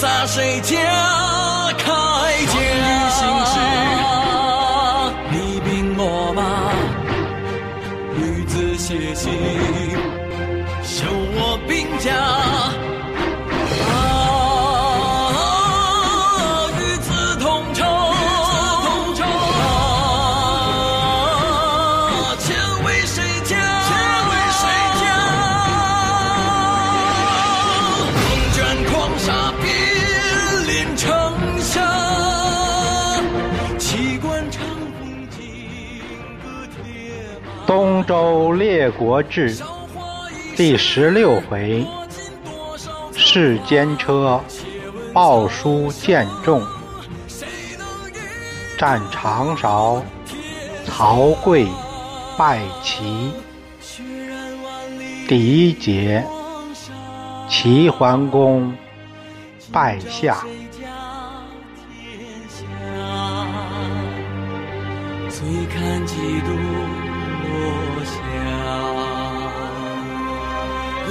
洒谁家铠甲？你兵我马，女子写信，修我兵家。周列国志第十六回：世间车报书见众，战长勺，曹刿败齐。第一节：齐桓公败夏。看几度。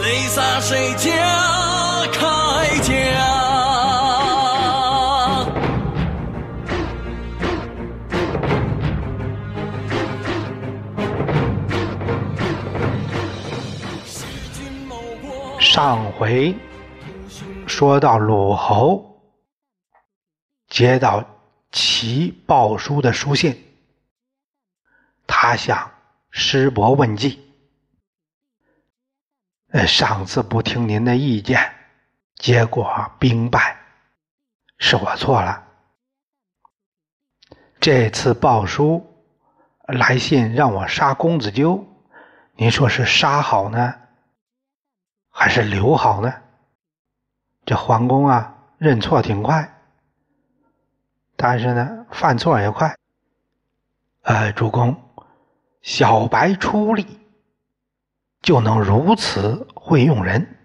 泪洒谁家铠甲？上回说到鲁侯接到齐鲍叔的书信，他向。师伯问计，呃，上次不听您的意见，结果兵败，是我错了。这次鲍叔来信让我杀公子纠，您说是杀好呢，还是留好呢？这桓公啊，认错挺快，但是呢，犯错也快。呃，主公。小白出力就能如此会用人，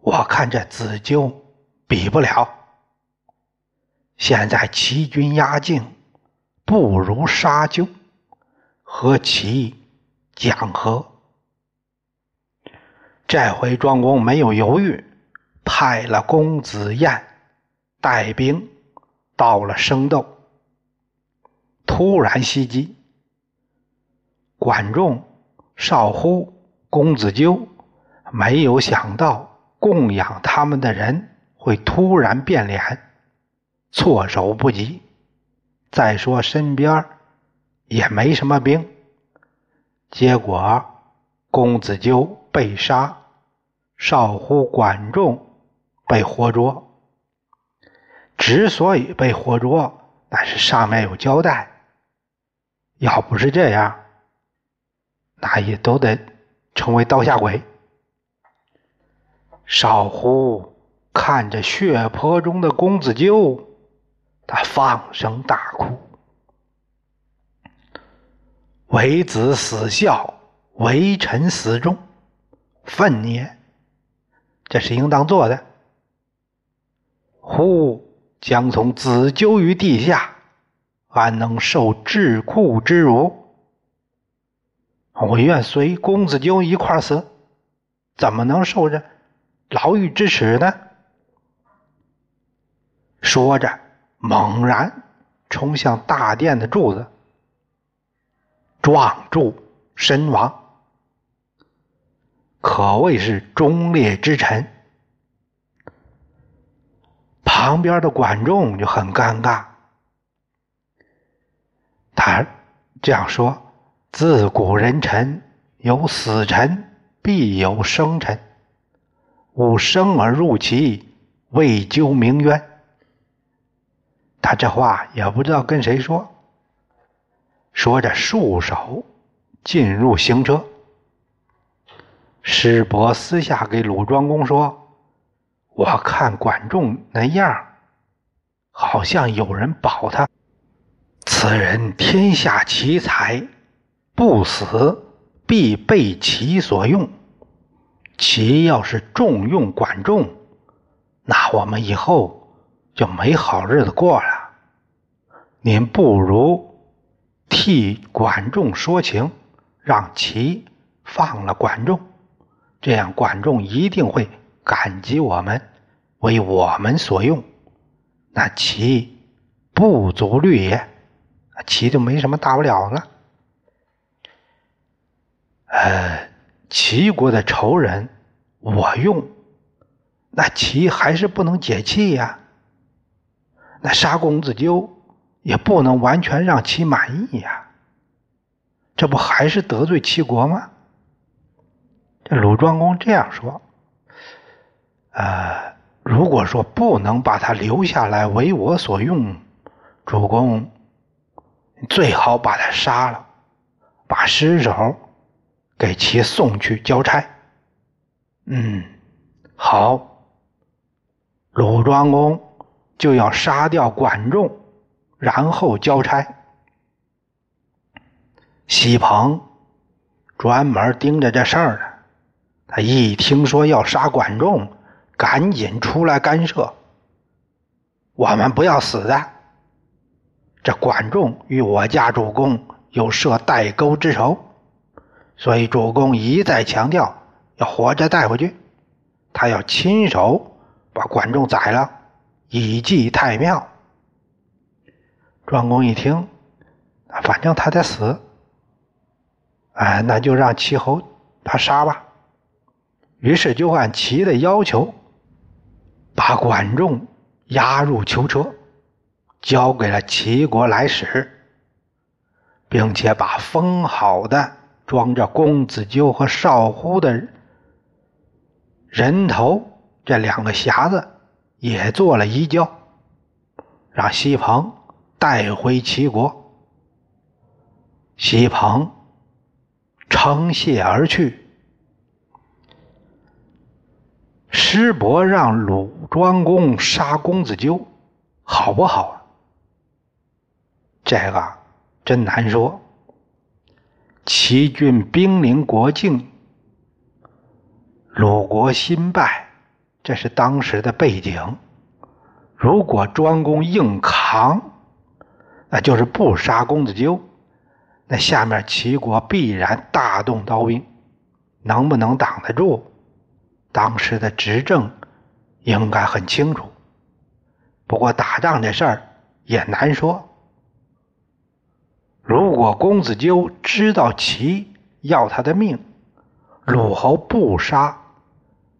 我看这子纠比不了。现在齐军压境，不如杀纠，和齐讲和。这回庄公没有犹豫，派了公子燕带兵到了生斗，突然袭击。管仲、少乎、公子纠没有想到供养他们的人会突然变脸，措手不及。再说身边也没什么兵，结果公子纠被杀，少乎、管仲被活捉。之所以被活捉，那是上面有交代。要不是这样。那也都得成为刀下鬼。少乎看着血泊中的公子纠，他放声大哭。为子死孝，为臣死忠，愤也。这是应当做的。乎将从子纠于地下，安能受桎梏之辱？我愿随公子纠一块死，怎么能受着牢狱之耻呢？说着，猛然冲向大殿的柱子，撞柱身亡，可谓是忠烈之臣。旁边的管仲就很尴尬，他这样说。自古人臣有死臣，必有生臣。吾生而入齐，为究名冤。他这话也不知道跟谁说。说着，束手进入行车。师伯私下给鲁庄公说：“我看管仲那样，好像有人保他。此人天下奇才。”不死必被齐所用。齐要是重用管仲，那我们以后就没好日子过了。您不如替管仲说情，让齐放了管仲，这样管仲一定会感激我们，为我们所用。那齐不足虑也，齐就没什么大不了了。呃，齐国的仇人我用，那齐还是不能解气呀。那杀公子纠也不能完全让齐满意呀，这不还是得罪齐国吗？这鲁庄公这样说，呃，如果说不能把他留下来为我所用，主公最好把他杀了，把尸首给其送去交差。嗯，好，鲁庄公。就要杀掉管仲，然后交差。西鹏专门盯着这事儿呢。他一听说要杀管仲，赶紧出来干涉。我们不要死的。这管仲与我家主公有设代沟之仇，所以主公一再强调要活着带回去。他要亲手把管仲宰了。以祭太庙。庄公一听，反正他得死，哎，那就让齐侯他杀吧。于是就按齐的要求，把管仲押入囚车，交给了齐国来使，并且把封好的装着公子纠和少乎的人头这两个匣子。也做了移交，让西鹏带回齐国。西鹏称谢而去。师伯让鲁庄公杀公子纠，好不好啊？这个真难说。齐军兵临国境，鲁国新败。这是当时的背景。如果庄公硬扛，那就是不杀公子纠，那下面齐国必然大动刀兵，能不能挡得住？当时的执政应该很清楚。不过打仗这事儿也难说。如果公子纠知道齐要他的命，鲁侯不杀，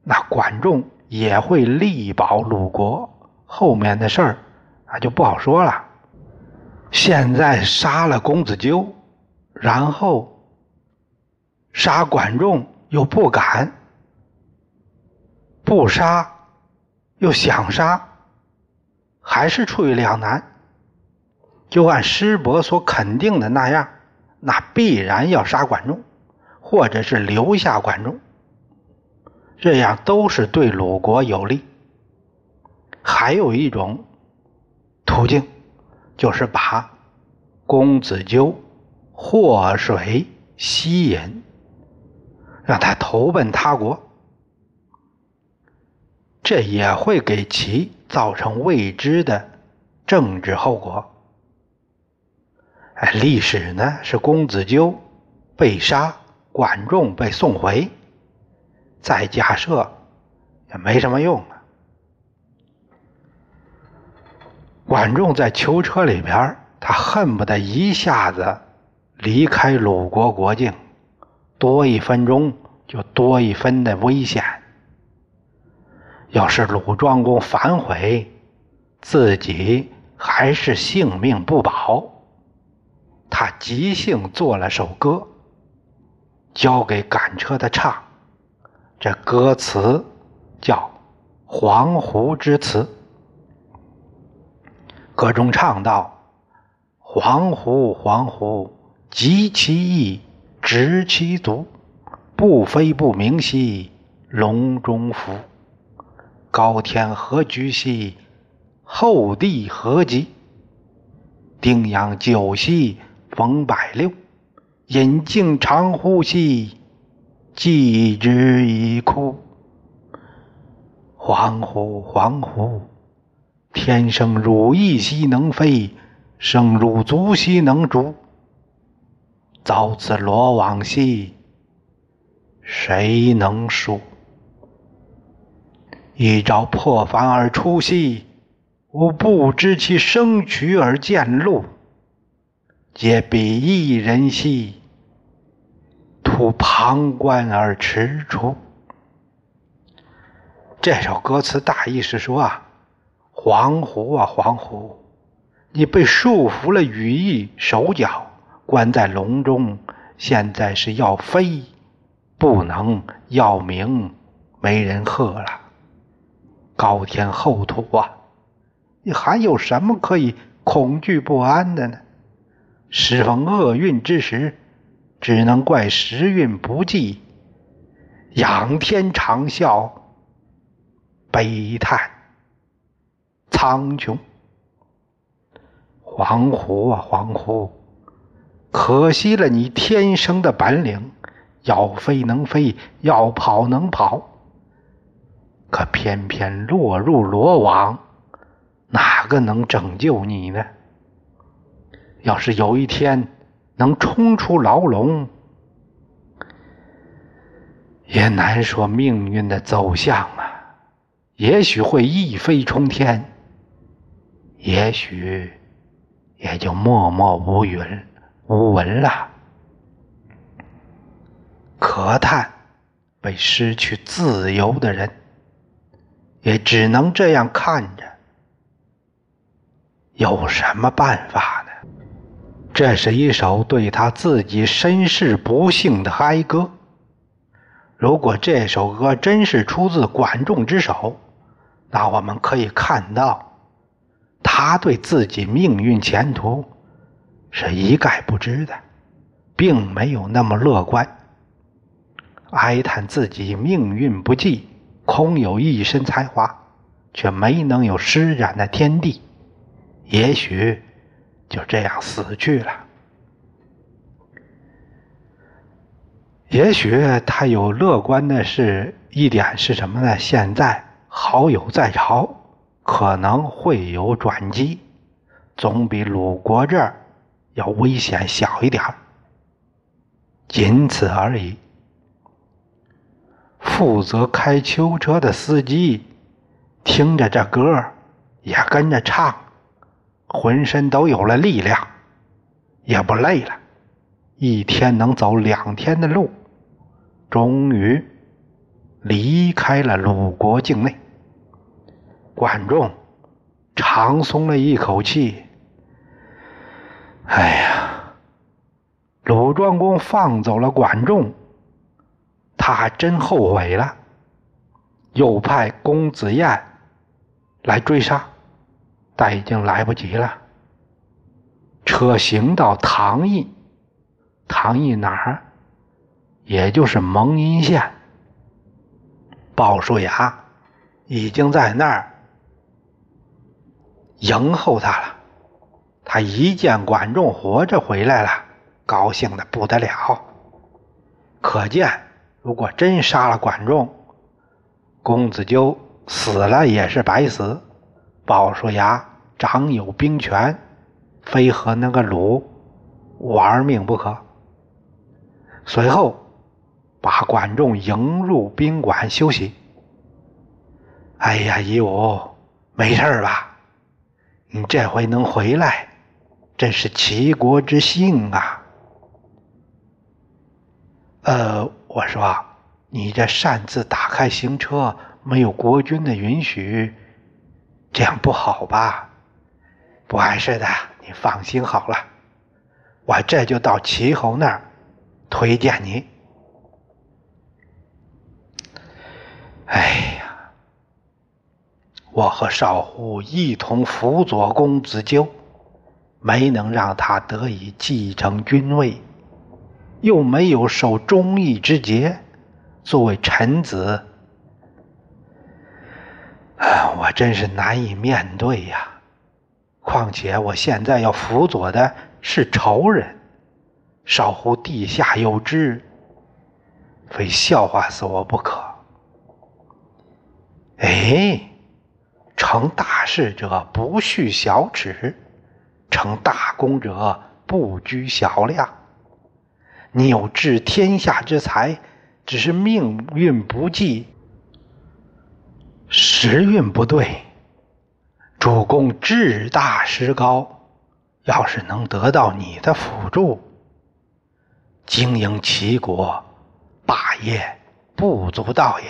那管仲。也会力保鲁国，后面的事儿啊就不好说了。现在杀了公子纠，然后杀管仲又不敢，不杀又想杀，还是处于两难。就按师伯所肯定的那样，那必然要杀管仲，或者是留下管仲。这样都是对鲁国有利。还有一种途径，就是把公子纠祸水吸引，让他投奔他国，这也会给其造成未知的政治后果。哎，历史呢是公子纠被杀，管仲被送回。再假设也没什么用啊。管仲在囚车里边，他恨不得一下子离开鲁国国境，多一分钟就多一分的危险。要是鲁庄公反悔，自己还是性命不保。他即兴做了首歌，交给赶车的唱。这歌词叫《黄鹄之词》，歌中唱道：“黄鹄，黄鹄，及其翼，执其足，不飞不鸣兮，笼中伏。高天何居兮，厚地何极？丁阳九兮，逢百六，引颈长呼吸。”寄之以哭，黄鹄，黄鹄，天生汝翼兮能飞，生如足兮能逐。遭此罗网兮，谁能赎？一朝破凡而出兮，吾不知其生渠而见路。皆比一人兮，徒旁观而踟蹰。这首歌词大意是说啊，黄鹄啊黄鹄，你被束缚了羽翼手脚。关在笼中，现在是要飞，不能要鸣，没人喝了。高天厚土啊，你还有什么可以恐惧不安的呢？时逢厄运之时，只能怪时运不济，仰天长啸，悲叹苍穹。黄狐啊，黄狐！可惜了你天生的本领，要飞能飞，要跑能跑，可偏偏落入罗网，哪个能拯救你呢？要是有一天能冲出牢笼，也难说命运的走向啊！也许会一飞冲天，也许也就默默无语。无闻了，可叹被失去自由的人，也只能这样看着。有什么办法？这是一首对他自己身世不幸的哀歌。如果这首歌真是出自管仲之手，那我们可以看到，他对自己命运前途。是一概不知的，并没有那么乐观，哀叹自己命运不济，空有一身才华，却没能有施展的天地，也许就这样死去了。也许他有乐观的是一点是什么呢？现在好友在朝，可能会有转机，总比鲁国这儿。要危险小一点仅此而已。负责开囚车的司机听着这歌也跟着唱，浑身都有了力量，也不累了。一天能走两天的路，终于离开了鲁国境内。管仲长松了一口气。哎呀，鲁庄公放走了管仲，他还真后悔了，又派公子燕来追杀，但已经来不及了。车行到唐邑，唐邑哪儿？也就是蒙阴县。鲍叔牙已经在那儿迎候他了。他一见管仲活着回来了，高兴的不得了。可见，如果真杀了管仲，公子纠死了也是白死。鲍叔牙掌有兵权，非和那个鲁玩命不可。随后，把管仲迎入宾馆休息。哎呀，夷吾，没事吧？你这回能回来？真是齐国之幸啊！呃，我说，你这擅自打开行车，没有国君的允许，这样不好吧？不碍事的，你放心好了，我这就到齐侯那儿推荐你。哎呀，我和少虎一同辅佐公子纠。没能让他得以继承君位，又没有受忠义之节，作为臣子，我真是难以面对呀！况且我现在要辅佐的是仇人，少乎地下有知，非笑话死我不可。哎，成大事者不恤小耻。成大功者不拘小量。你有治天下之才，只是命运不济，时运不对。主公志大识高，要是能得到你的辅助，经营齐国，霸业不足道也。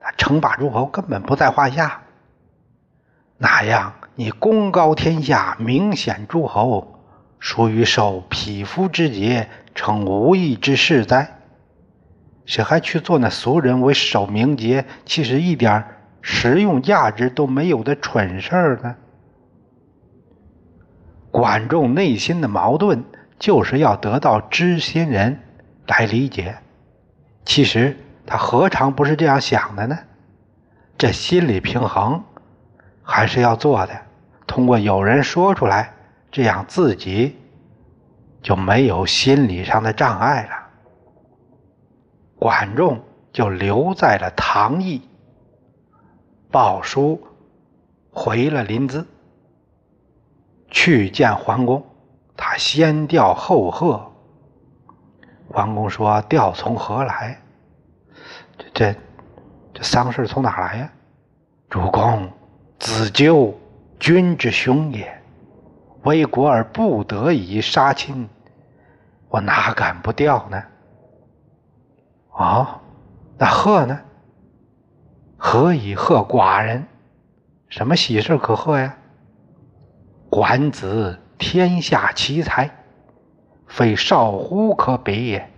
那称霸诸侯根本不在话下。那样，你功高天下，明显诸侯，属于受匹夫之节。成无义之士哉？谁还去做那俗人为守名节，其实一点实用价值都没有的蠢事儿呢？管仲内心的矛盾，就是要得到知心人来理解。其实他何尝不是这样想的呢？这心理平衡还是要做的，通过有人说出来，这样自己。就没有心理上的障碍了。管仲就留在了唐邑，鲍叔回了临淄，去见桓公。他先吊后贺。桓公说：“吊从何来？这这这丧事从哪来呀？”主公，子纠，君之兄也，为国而不得已杀亲。我哪敢不吊呢？啊，那贺呢？何以贺寡人？什么喜事可贺呀？管子天下奇才，非少乎可比也。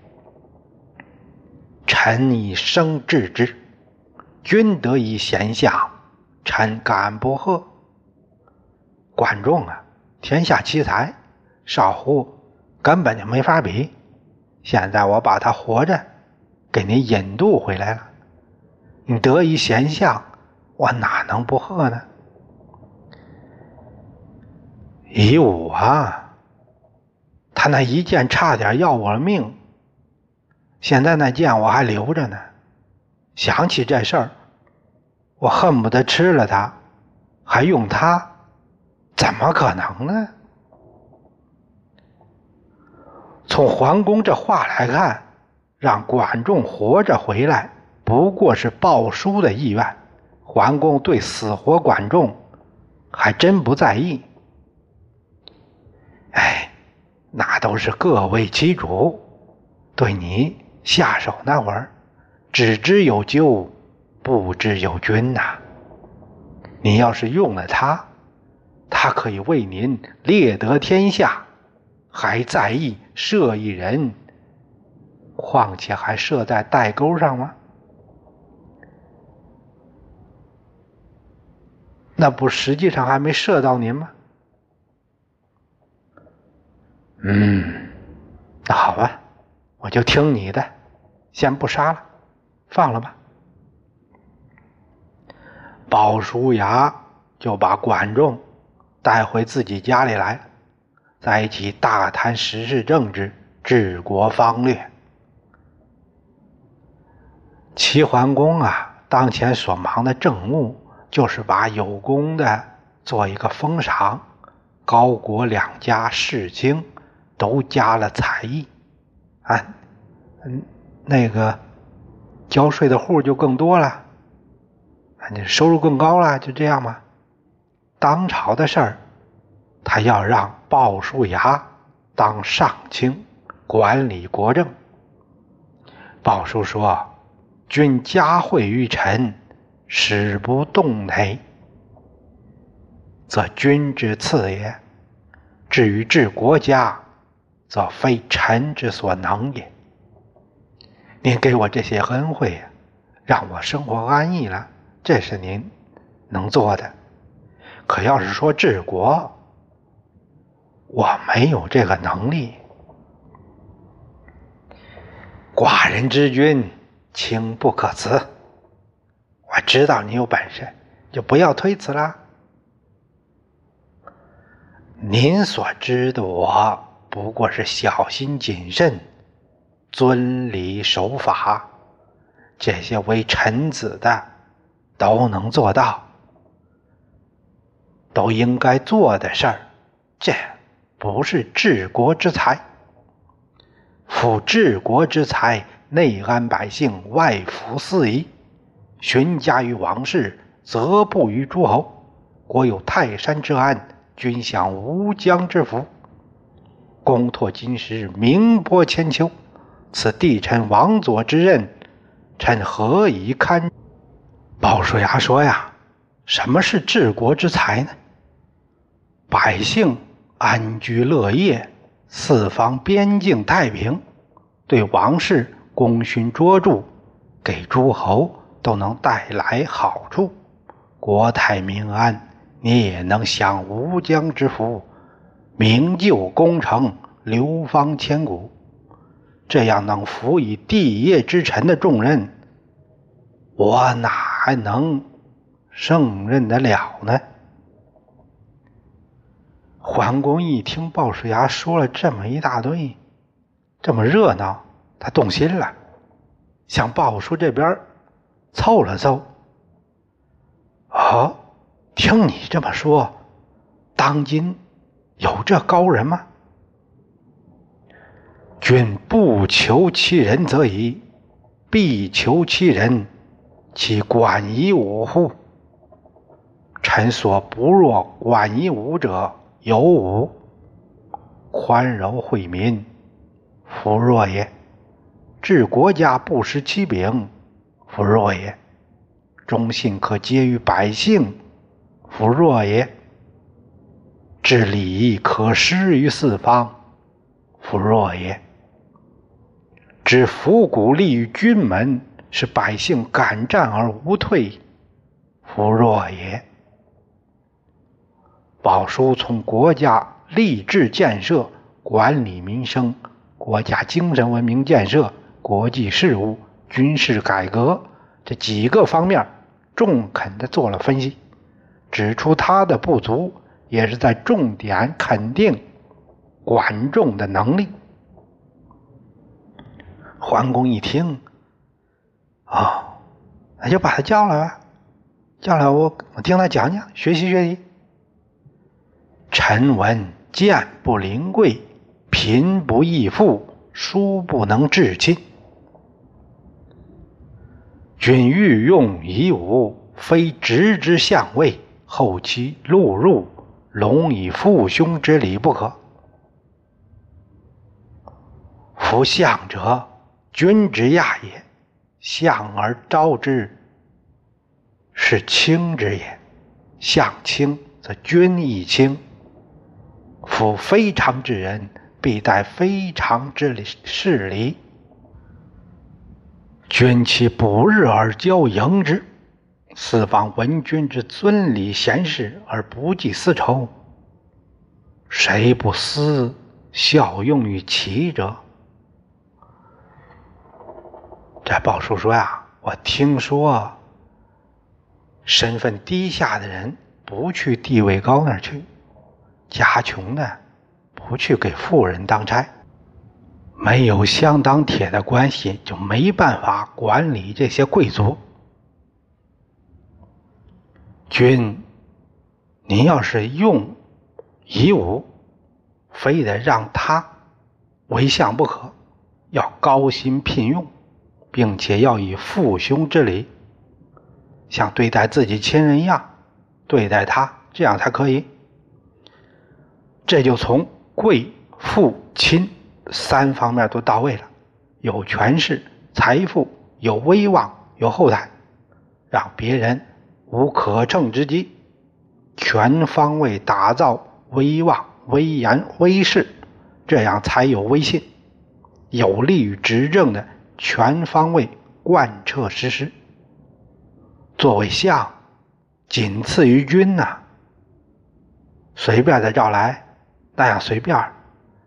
臣以生治之，君得以贤下，臣敢不贺？管仲啊，天下奇才，少乎？根本就没法比。现在我把他活着给你引渡回来了，你得一贤相，我哪能不贺呢？以武啊，他那一剑差点要我命，现在那剑我还留着呢。想起这事儿，我恨不得吃了他，还用他？怎么可能呢？从桓公这话来看，让管仲活着回来，不过是鲍叔的意愿。桓公对死活管仲，还真不在意。哎，那都是各为其主。对你下手那会儿，只知有咎，不知有君呐。你要是用了他，他可以为您列得天下。还在意设一人，况且还设在代沟上吗？那不实际上还没射到您吗？嗯，那好吧，我就听你的，先不杀了，放了吧。鲍叔牙就把管仲带回自己家里来。在一起大谈时事政治、治国方略。齐桓公啊，当前所忙的政务就是把有功的做一个封赏，高国两家世卿都加了才艺，啊，嗯，那个交税的户就更多了，啊，你收入更高了，就这样嘛？当朝的事儿。他要让鲍叔牙当上卿，管理国政。鲍叔说：“君加惠于臣，使不动馁，则君之次也；至于治国家，则非臣之所能也。您给我这些恩惠，让我生活安逸了，这是您能做的。可要是说治国，”我没有这个能力，寡人之君，情不可辞。我知道你有本事，就不要推辞啦。您所知的我，不过是小心谨慎、遵礼守法，这些为臣子的都能做到，都应该做的事儿，这。不是治国之才。夫治国之才，内安百姓，外服四夷。询加于王室，则不于诸侯。国有泰山之安，君享无疆之福。公拓金石，名播千秋。此帝臣王佐之任，臣何以堪？鲍叔牙说呀：“什么是治国之才呢？百姓安居乐业，四方边境太平，对王室功勋卓著，给诸侯都能带来好处，国泰民安，你也能享无疆之福，名就功成，流芳千古。”这样能辅以帝业之臣的重任，我哪能胜任得了呢？桓公一听鲍叔牙说了这么一大堆，这么热闹，他动心了，向鲍叔这边凑了凑。哦，听你这么说，当今有这高人吗？君不求其人则已，必求其人，其管夷吾乎？臣所不若管夷吾者有五：宽柔惠民，弗若也；治国家不失其柄，弗若也；忠信可接于百姓，弗若也；治礼可施于四方，弗若也。知伏鼓立于军门，使百姓敢战而无退，弗若也。宝叔从国家立志建设、管理民生、国家精神文明建设、国际事务、军事改革这几个方面，中肯的做了分析，指出他的不足，也是在重点肯定管仲的能力。桓公一听，啊，那就把他叫来吧，叫来我我听他讲讲，学习学习。臣闻贱不临贵，贫不义富，疏不能至亲。君欲用夷吾，非直之相位，后期录入，隆以父兄之礼不可。夫相者。君之亚也，相而招之，是轻之也。相轻则君亦轻。夫非常之人，必待非常之礼事礼。君其不日而交迎之，四方闻君之尊礼贤士而不计私仇，谁不思效用于齐者？这鲍叔说呀，我听说，身份低下的人不去地位高那儿去，家穷的不去给富人当差，没有相当铁的关系，就没办法管理这些贵族。君，您要是用夷吾，非得让他为相不可，要高薪聘用。并且要以父兄之礼，像对待自己亲人一样对待他，这样才可以。这就从贵、父、亲三方面都到位了，有权势、财富、有威望、有后台，让别人无可乘之机，全方位打造威望、威严、威势，这样才有威信，有利于执政的。全方位贯彻实施。作为相，仅次于君呐。随便的召来，那样随便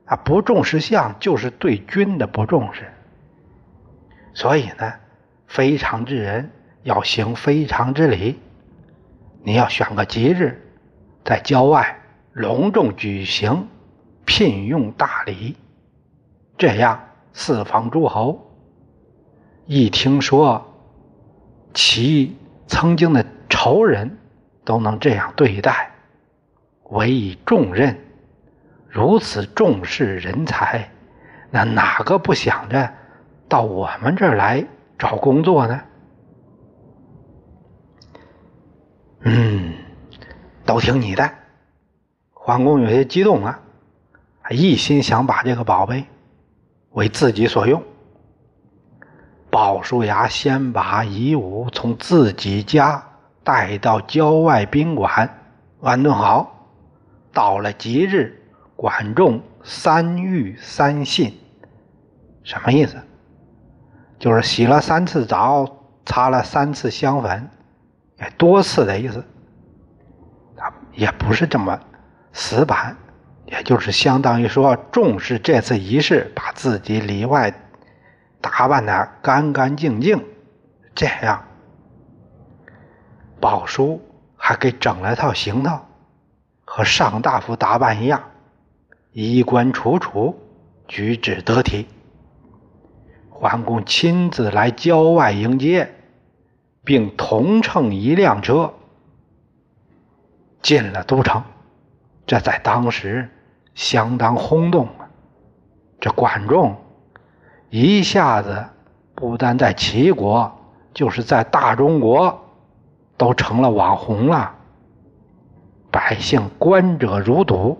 啊，不重视相，就是对君的不重视。所以呢，非常之人要行非常之礼。你要选个吉日，在郊外隆重举行，聘用大礼，这样四方诸侯。一听说其曾经的仇人都能这样对待，委以重任，如此重视人才，那哪个不想着到我们这儿来找工作呢？嗯，都听你的。桓公有些激动啊，一心想把这个宝贝为自己所用。鲍叔牙先把夷吾从自己家带到郊外宾馆安顿好，到了吉日。管仲三浴三信，什么意思？就是洗了三次澡，擦了三次香粉，也多次的意思。啊，也不是这么死板，也就是相当于说重视这次仪式，把自己里外打扮的干干净净。这样，宝叔还给整了套行头，和上大夫打扮一样。衣冠楚楚，举止得体。桓公亲自来郊外迎接，并同乘一辆车进了都城。这在当时相当轰动啊！这管仲一下子不但在齐国，就是在大中国都成了网红了，百姓观者如睹。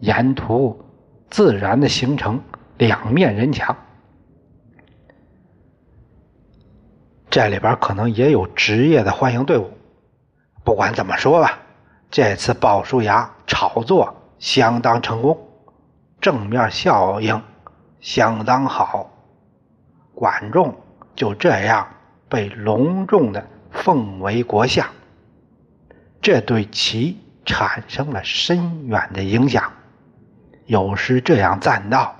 沿途自然的形成两面人墙，这里边可能也有职业的欢迎队伍。不管怎么说吧，这次鲍叔牙炒作相当成功，正面效应相当好，管仲就这样被隆重的奉为国相，这对其产生了深远的影响。有诗这样赞道：“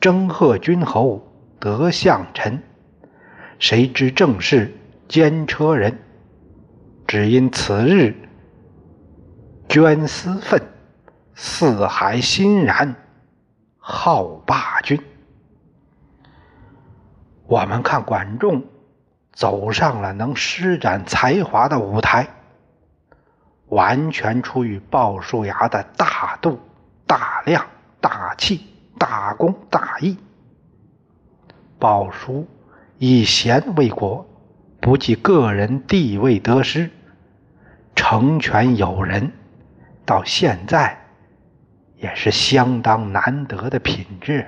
征贺君侯得相臣，谁知正是奸车人？只因此日捐私愤，四海欣然好霸君。”我们看管仲走上了能施展才华的舞台，完全出于鲍叔牙的大度。大量、大气、大功、大义。鲍叔以贤为国，不计个人地位得失，成全友人，到现在也是相当难得的品质。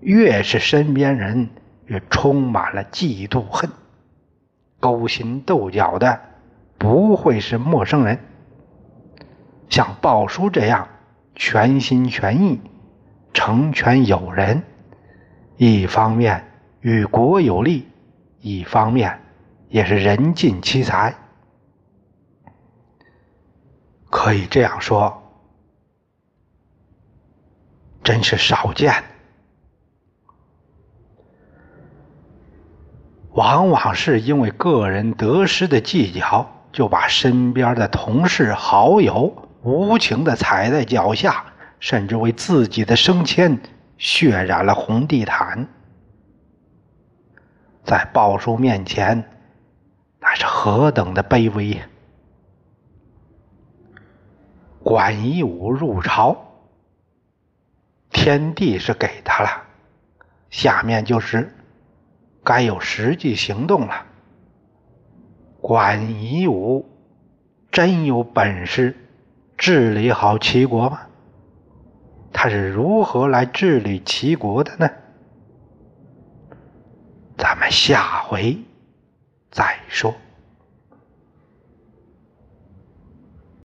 越是身边人，越充满了嫉妒恨，勾心斗角的不会是陌生人。像鲍叔这样。全心全意成全友人，一方面与国有利，一方面也是人尽其才。可以这样说，真是少见。往往是因为个人得失的计较，就把身边的同事好友。无情的踩在脚下，甚至为自己的升迁血染了红地毯。在鲍叔面前，那是何等的卑微呀！管夷吾入朝，天地是给他了，下面就是该有实际行动了。管夷吾真有本事。治理好齐国吗？他是如何来治理齐国的呢？咱们下回再说。